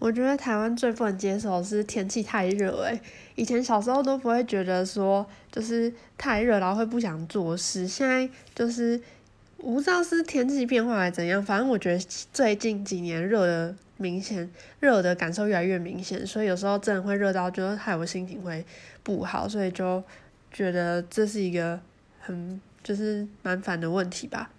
我觉得台湾最不能接受是天气太热诶，以前小时候都不会觉得说就是太热，然后会不想做事。现在就是我不知道是天气变化还是怎样，反正我觉得最近几年热的明显，热的感受越来越明显，所以有时候真的会热到就得害我心情会不好，所以就觉得这是一个很，就是蛮烦的问题吧。